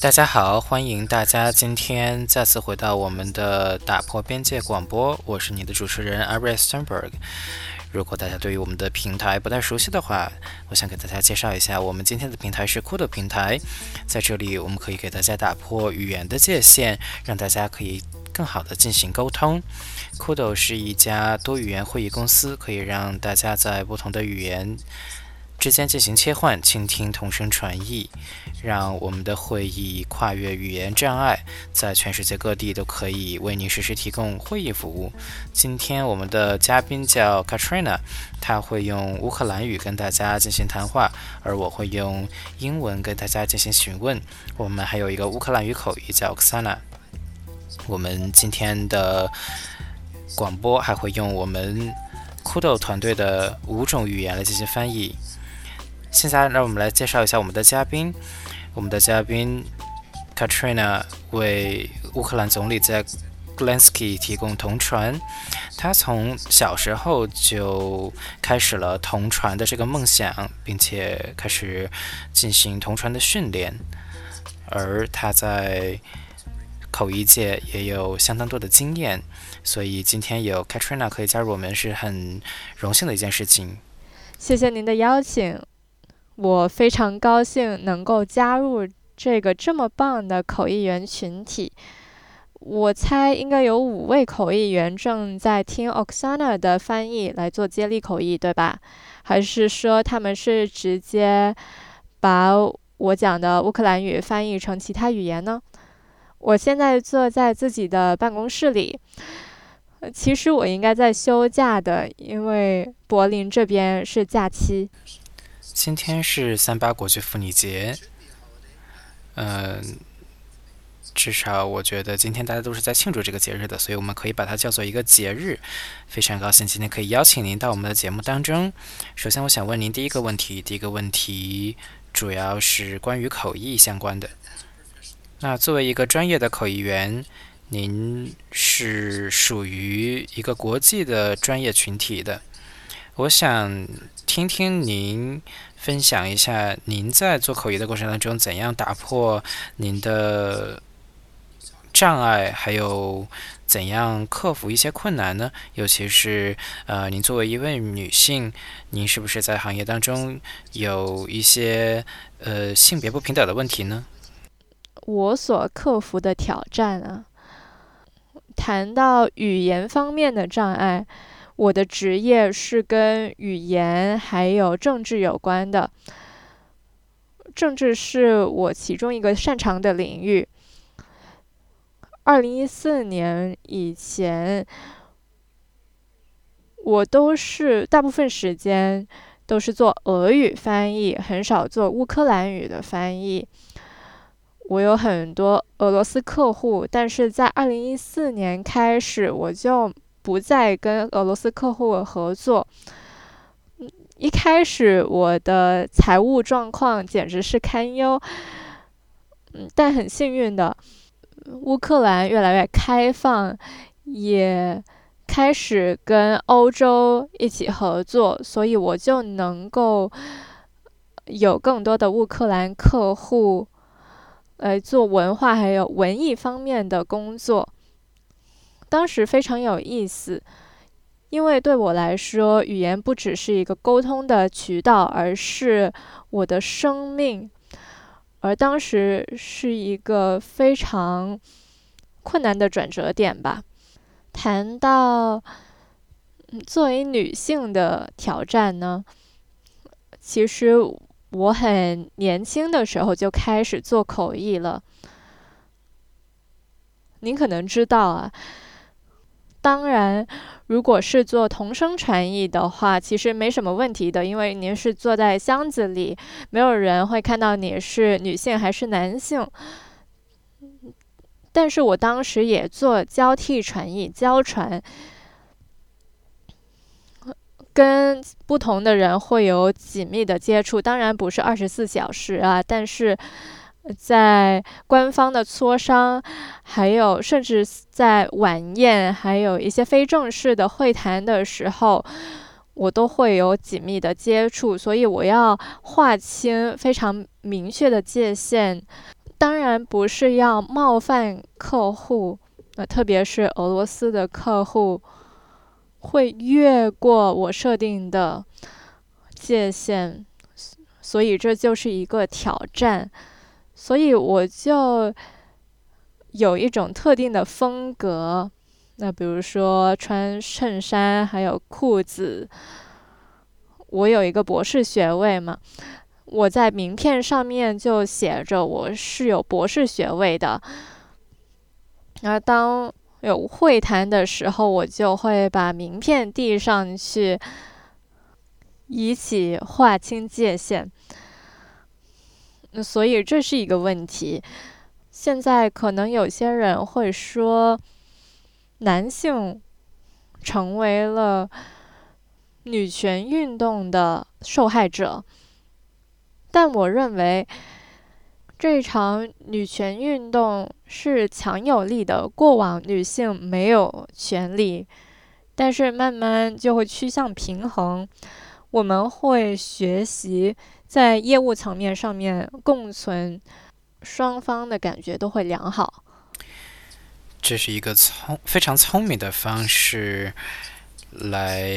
大家好，欢迎大家今天再次回到我们的打破边界广播，我是你的主持人 Ari Sternberg。如果大家对于我们的平台不太熟悉的话，我想给大家介绍一下，我们今天的平台是 Kudo 平台，在这里我们可以给大家打破语言的界限，让大家可以更好的进行沟通。Kudo 是一家多语言会议公司，可以让大家在不同的语言。之间进行切换，倾听同声传译，让我们的会议跨越语言障碍，在全世界各地都可以为您实时提供会议服务。今天我们的嘉宾叫 Katrina，他会用乌克兰语跟大家进行谈话，而我会用英文跟大家进行询问。我们还有一个乌克兰语口译叫 Oksana。我们今天的广播还会用我们 Kudo 团队的五种语言来进行翻译。现在，让我们来介绍一下我们的嘉宾。我们的嘉宾 Katrina 为乌克兰总理在 g l e n s k y 提供同传。他从小时候就开始了同传的这个梦想，并且开始进行同传的训练。而他在口译界也有相当多的经验，所以今天有 Katrina 可以加入我们是很荣幸的一件事情。谢谢您的邀请。我非常高兴能够加入这个这么棒的口译员群体。我猜应该有五位口译员正在听 Oksana 的翻译来做接力口译，对吧？还是说他们是直接把我讲的乌克兰语翻译成其他语言呢？我现在坐在自己的办公室里，其实我应该在休假的，因为柏林这边是假期。今天是三八国际妇女节，嗯，至少我觉得今天大家都是在庆祝这个节日的，所以我们可以把它叫做一个节日。非常高兴今天可以邀请您到我们的节目当中。首先，我想问您第一个问题，第一个问题主要是关于口译相关的。那作为一个专业的口译员，您是属于一个国际的专业群体的，我想听听您。分享一下您在做口译的过程当中，怎样打破您的障碍，还有怎样克服一些困难呢？尤其是呃，您作为一位女性，您是不是在行业当中有一些呃性别不平等的问题呢？我所克服的挑战啊，谈到语言方面的障碍。我的职业是跟语言还有政治有关的，政治是我其中一个擅长的领域。二零一四年以前，我都是大部分时间都是做俄语翻译，很少做乌克兰语的翻译。我有很多俄罗斯客户，但是在二零一四年开始，我就。不再跟俄罗斯客户合作。一开始我的财务状况简直是堪忧。嗯，但很幸运的，乌克兰越来越开放，也开始跟欧洲一起合作，所以我就能够有更多的乌克兰客户来做文化还有文艺方面的工作。当时非常有意思，因为对我来说，语言不只是一个沟通的渠道，而是我的生命。而当时是一个非常困难的转折点吧。谈到作为女性的挑战呢，其实我很年轻的时候就开始做口译了。您可能知道啊。当然，如果是做同声传译的话，其实没什么问题的，因为您是坐在箱子里，没有人会看到你是女性还是男性。但是我当时也做交替传译、交传，跟不同的人会有紧密的接触，当然不是二十四小时啊，但是。在官方的磋商，还有甚至在晚宴，还有一些非正式的会谈的时候，我都会有紧密的接触，所以我要划清非常明确的界限。当然不是要冒犯客户，呃特别是俄罗斯的客户会越过我设定的界限，所以这就是一个挑战。所以我就有一种特定的风格，那比如说穿衬衫，还有裤子。我有一个博士学位嘛，我在名片上面就写着我是有博士学位的。而当有会谈的时候，我就会把名片递上去，以起划清界限。所以这是一个问题。现在可能有些人会说，男性成为了。女权运动的受害者，但我认为这场女权运动是强有力的。过往女性没有权利，但是慢慢就会趋向平衡。我们会学习在业务层面上面共存，双方的感觉都会良好。这是一个聪非常聪明的方式来。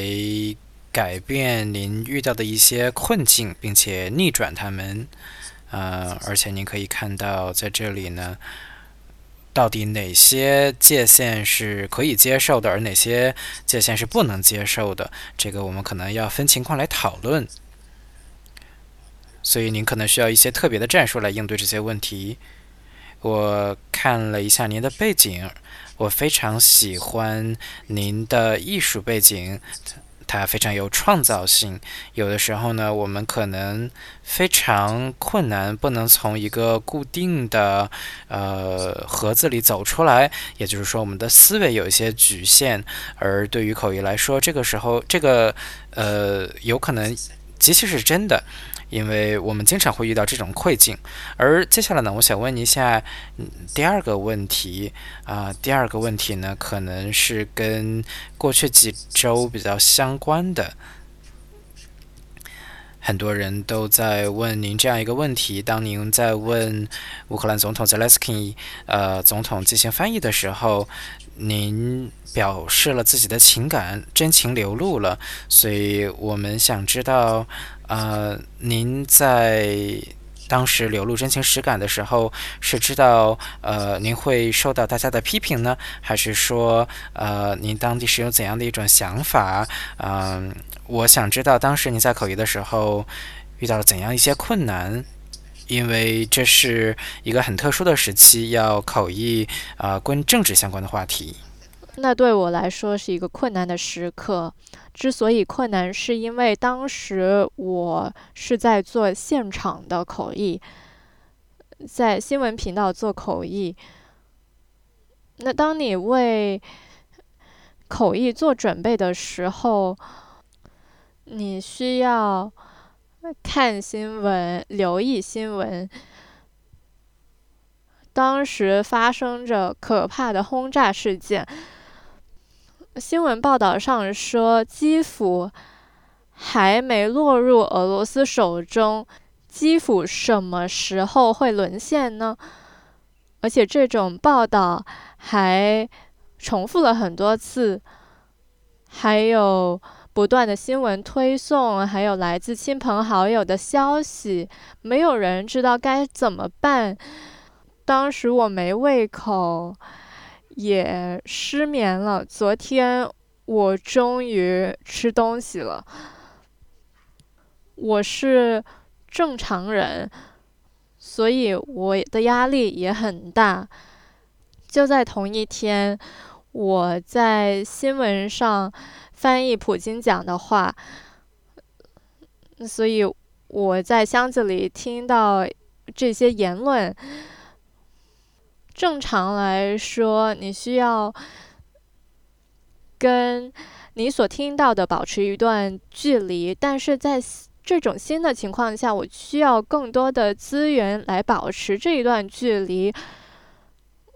改变您遇到的一些困境，并且逆转他们，呃，而且您可以看到，在这里呢，到底哪些界限是可以接受的，而哪些界限是不能接受的，这个我们可能要分情况来讨论。所以您可能需要一些特别的战术来应对这些问题。我看了一下您的背景，我非常喜欢您的艺术背景。它非常有创造性。有的时候呢，我们可能非常困难，不能从一个固定的呃盒子里走出来。也就是说，我们的思维有一些局限。而对于口译来说，这个时候，这个呃，有可能极其是真的。因为我们经常会遇到这种困境，而接下来呢，我想问一下第二个问题啊，第二个问题呢，可能是跟过去几周比较相关的。很多人都在问您这样一个问题：当您在问乌克兰总统泽连斯基呃总统进行翻译的时候，您表示了自己的情感，真情流露了，所以我们想知道。呃，您在当时流露真情实感的时候，是知道呃您会受到大家的批评呢，还是说呃您当地是有怎样的一种想法？嗯，我想知道当时您在口译的时候遇到了怎样一些困难，因为这是一个很特殊的时期，要口译啊跟政治相关的话题。那对我来说是一个困难的时刻。之所以困难，是因为当时我是在做现场的口译，在新闻频道做口译。那当你为口译做准备的时候，你需要看新闻、留意新闻。当时发生着可怕的轰炸事件。新闻报道上说，基辅还没落入俄罗斯手中，基辅什么时候会沦陷呢？而且这种报道还重复了很多次，还有不断的新闻推送，还有来自亲朋好友的消息，没有人知道该怎么办。当时我没胃口。也失眠了。昨天我终于吃东西了。我是正常人，所以我的压力也很大。就在同一天，我在新闻上翻译普京讲的话，所以我在箱子里听到这些言论。正常来说，你需要跟你所听到的保持一段距离，但是在这种新的情况下，我需要更多的资源来保持这一段距离。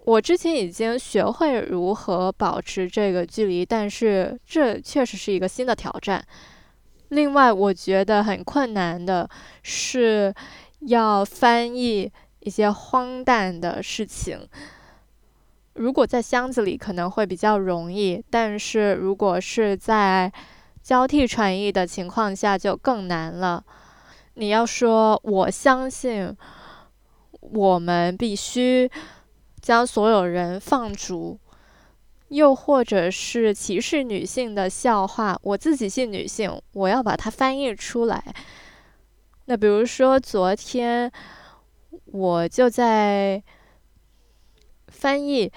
我之前已经学会如何保持这个距离，但是这确实是一个新的挑战。另外，我觉得很困难的是要翻译。一些荒诞的事情。如果在箱子里可能会比较容易，但是如果是在交替传译的情况下就更难了。你要说我相信我们必须将所有人放逐，又或者是歧视女性的笑话，我自己是女性，我要把它翻译出来。那比如说昨天我就在。翻译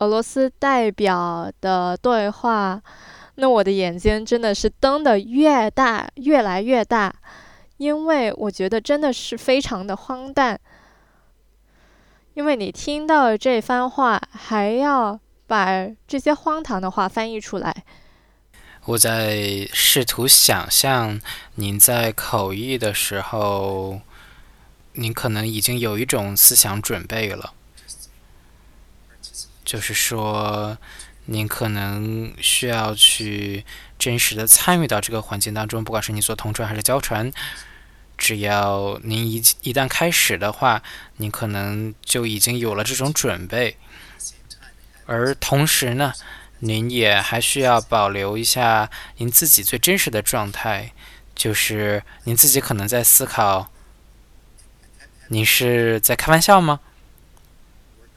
俄罗斯代表的对话，那我的眼睛真的是瞪得越大，越来越大，因为我觉得真的是非常的荒诞。因为你听到这番话，还要把这些荒唐的话翻译出来。我在试图想象您在口译的时候，您可能已经有一种思想准备了。就是说，您可能需要去真实的参与到这个环境当中，不管是你做同传还是交传，只要您一一旦开始的话，您可能就已经有了这种准备。而同时呢，您也还需要保留一下您自己最真实的状态，就是您自己可能在思考：你是在开玩笑吗？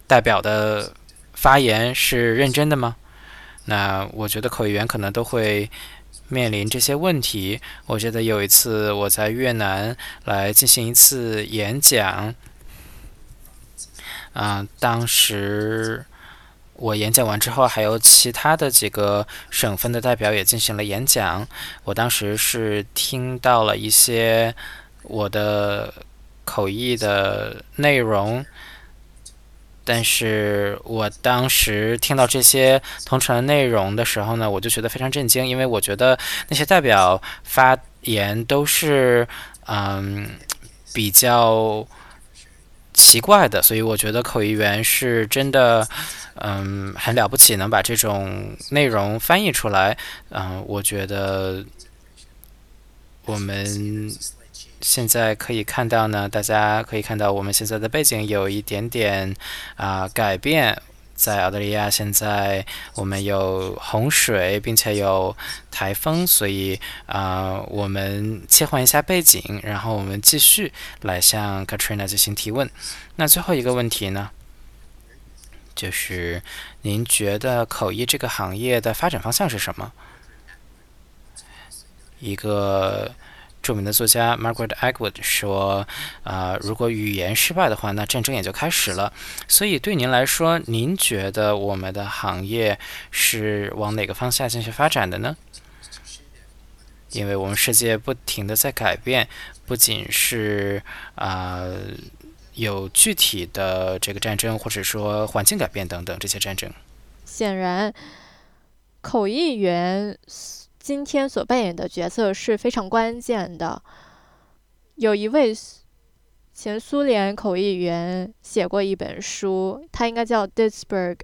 代表的。发言是认真的吗？那我觉得口译员可能都会面临这些问题。我记得有一次我在越南来进行一次演讲，啊，当时我演讲完之后，还有其他的几个省份的代表也进行了演讲。我当时是听到了一些我的口译的内容。但是我当时听到这些同城的内容的时候呢，我就觉得非常震惊，因为我觉得那些代表发言都是嗯比较奇怪的，所以我觉得口译员是真的嗯很了不起，能把这种内容翻译出来。嗯，我觉得我们。现在可以看到呢，大家可以看到我们现在的背景有一点点啊改变。在澳大利亚，现在我们有洪水，并且有台风，所以啊，我们切换一下背景，然后我们继续来向 Katrina 进行提问。那最后一个问题呢，就是您觉得口译这个行业的发展方向是什么？一个。著名的作家 Margaret Atwood 说：“啊，如果语言失败的话，那战争也就开始了。所以，对您来说，您觉得我们的行业是往哪个方向进行发展的呢？因为我们世界不停的在改变，不仅是啊有具体的这个战争，或者说环境改变等等这些战争。显然，口译员。”今天所扮演的角色是非常关键的。有一位前苏联口译员写过一本书，他应该叫 Disberg。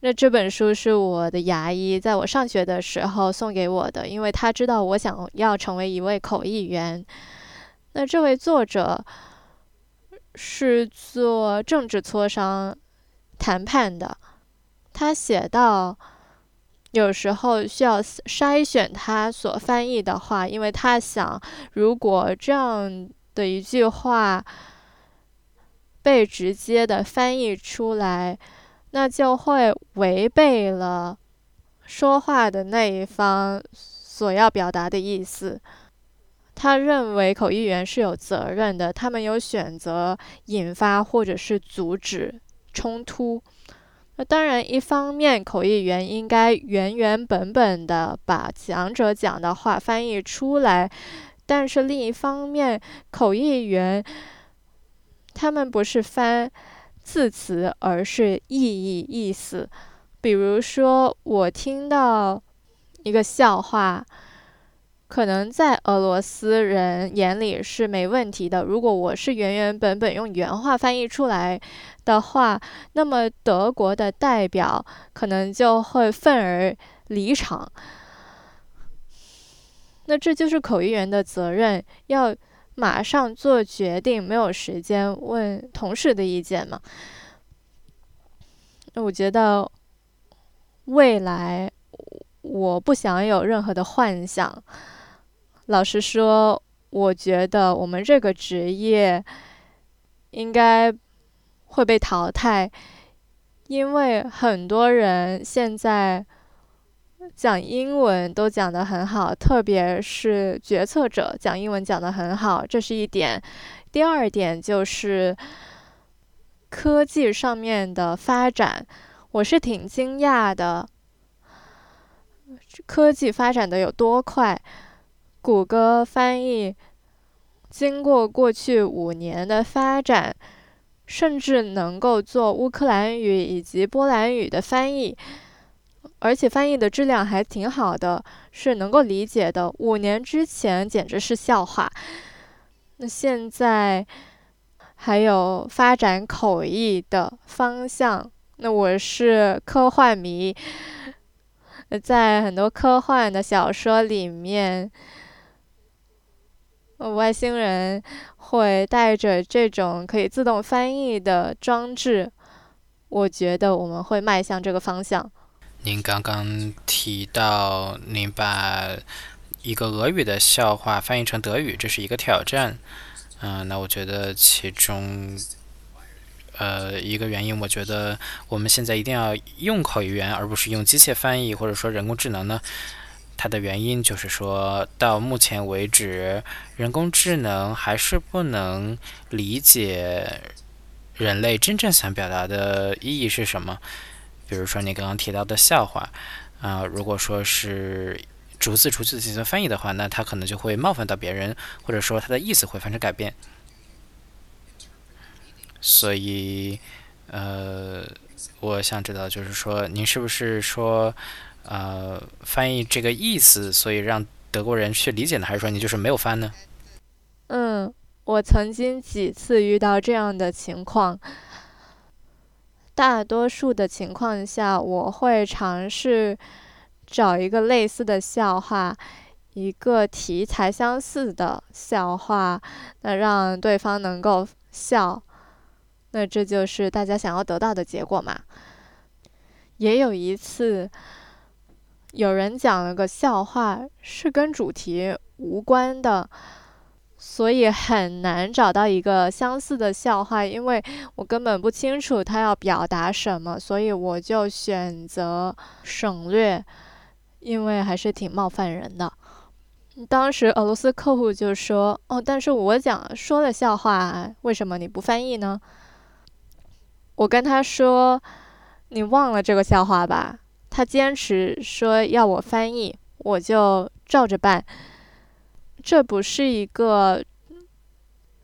那这本书是我的牙医在我上学的时候送给我的，因为他知道我想要成为一位口译员。那这位作者是做政治磋商谈判的，他写到。有时候需要筛选他所翻译的话，因为他想，如果这样的一句话被直接的翻译出来，那就会违背了说话的那一方所要表达的意思。他认为口译员是有责任的，他们有选择引发或者是阻止冲突。那当然，一方面口译员应该原原本本的把讲者讲的话翻译出来，但是另一方面，口译员他们不是翻字词，而是意义意思。比如说，我听到一个笑话。可能在俄罗斯人眼里是没问题的。如果我是原原本本用原话翻译出来的话，那么德国的代表可能就会愤而离场。那这就是口译员的责任，要马上做决定，没有时间问同事的意见嘛。那我觉得未来我不想有任何的幻想。老实说，我觉得我们这个职业应该会被淘汰，因为很多人现在。讲英文都讲得很好，特别是决策者讲英文讲得很好，这是一点。第二点就是科技上面的发展，我是挺惊讶的，科技发展的有多快。谷歌翻译经过过去五年的发展，甚至能够做乌克兰语以及波兰语的翻译。而且翻译的质量还挺好的，是能够理解的。五年之前简直是笑话。那现在还有发展口译的方向。那我是科幻迷，在很多科幻的小说里面，外星人会带着这种可以自动翻译的装置。我觉得我们会迈向这个方向。您刚刚提到您把一个俄语的笑话翻译成德语，这是一个挑战。嗯，那我觉得其中，呃，一个原因，我觉得我们现在一定要用口语言，而不是用机械翻译或者说人工智能呢。它的原因就是说到目前为止，人工智能还是不能理解人类真正想表达的意义是什么。比如说你刚刚提到的笑话，啊，如果说是逐字逐字进行翻译的话，那它可能就会冒犯到别人，或者说它的意思会发生改变。所以，呃，我想知道，就是说，您是不是说，呃，翻译这个意思，所以让德国人去理解呢？还是说你就是没有翻呢？嗯，我曾经几次遇到这样的情况。大多数的情况下，我会尝试找一个类似的笑话，一个题材相似的笑话，那让对方能够笑，那这就是大家想要得到的结果嘛。也有一次，有人讲了个笑话，是跟主题无关的。所以很难找到一个相似的笑话，因为我根本不清楚他要表达什么，所以我就选择省略，因为还是挺冒犯人的。当时俄罗斯客户就说：“哦，但是我讲说的笑话，为什么你不翻译呢？”我跟他说：“你忘了这个笑话吧？”他坚持说要我翻译，我就照着办。这不是一个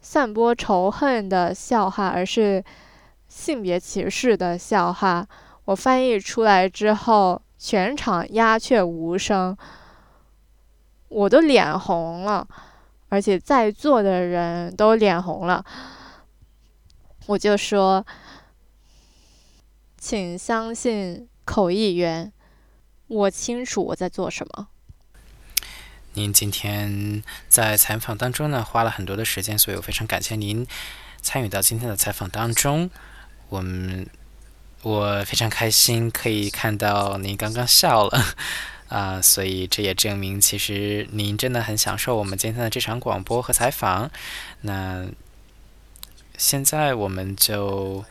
散播仇恨的笑话，而是性别歧视的笑话。我翻译出来之后，全场鸦雀无声，我都脸红了，而且在座的人都脸红了。我就说，请相信口译员，我清楚我在做什么。您今天在采访当中呢，花了很多的时间，所以我非常感谢您参与到今天的采访当中。我们我非常开心可以看到您刚刚笑了啊，所以这也证明其实您真的很享受我们今天的这场广播和采访。那现在我们就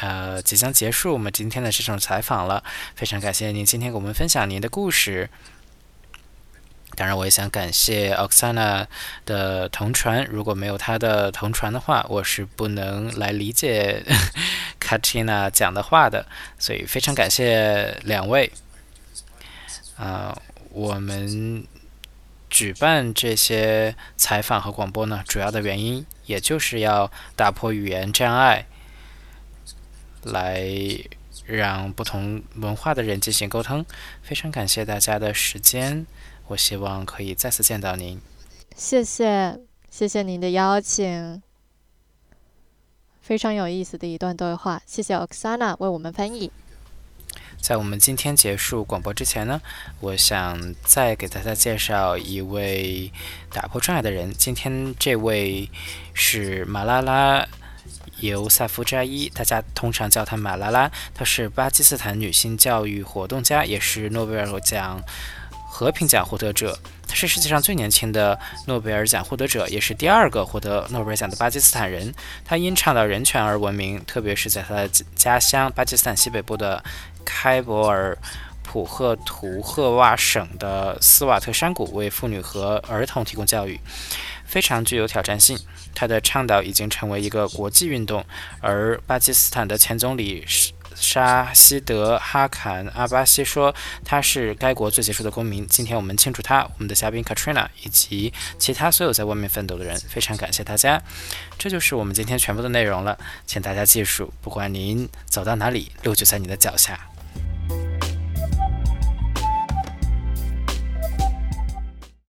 呃即将结束我们今天的这种采访了，非常感谢您今天给我们分享您的故事。当然，我也想感谢 Oksana 的同传。如果没有他的同传的话，我是不能来理解 Katina 讲的话的。所以非常感谢两位。啊，我们举办这些采访和广播呢，主要的原因也就是要打破语言障碍，来让不同文化的人进行沟通。非常感谢大家的时间。我希望可以再次见到您。谢谢，谢谢您的邀请，非常有意思的一段对话。谢谢 Oksana 为我们翻译。在我们今天结束广播之前呢，我想再给大家介绍一位打破障碍的人。今天这位是马拉拉。尤萨夫扎伊，大家通常叫她马拉拉。她是巴基斯坦女性教育活动家，也是诺贝尔奖和平奖获得者。她是世界上最年轻的诺贝尔奖获得者，也是第二个获得诺贝尔奖的巴基斯坦人。她因倡导人权而闻名，特别是在她的家乡巴基斯坦西北部的开伯尔普赫图赫瓦省的斯瓦特山谷，为妇女和儿童提供教育，非常具有挑战性。他的倡导已经成为一个国际运动，而巴基斯坦的前总理沙希德哈坎阿巴西说他是该国最杰出的公民。今天我们庆祝他，我们的嘉宾 Katrina 以及其他所有在外面奋斗的人，非常感谢大家。这就是我们今天全部的内容了，请大家记住，不管您走到哪里，路就在你的脚下。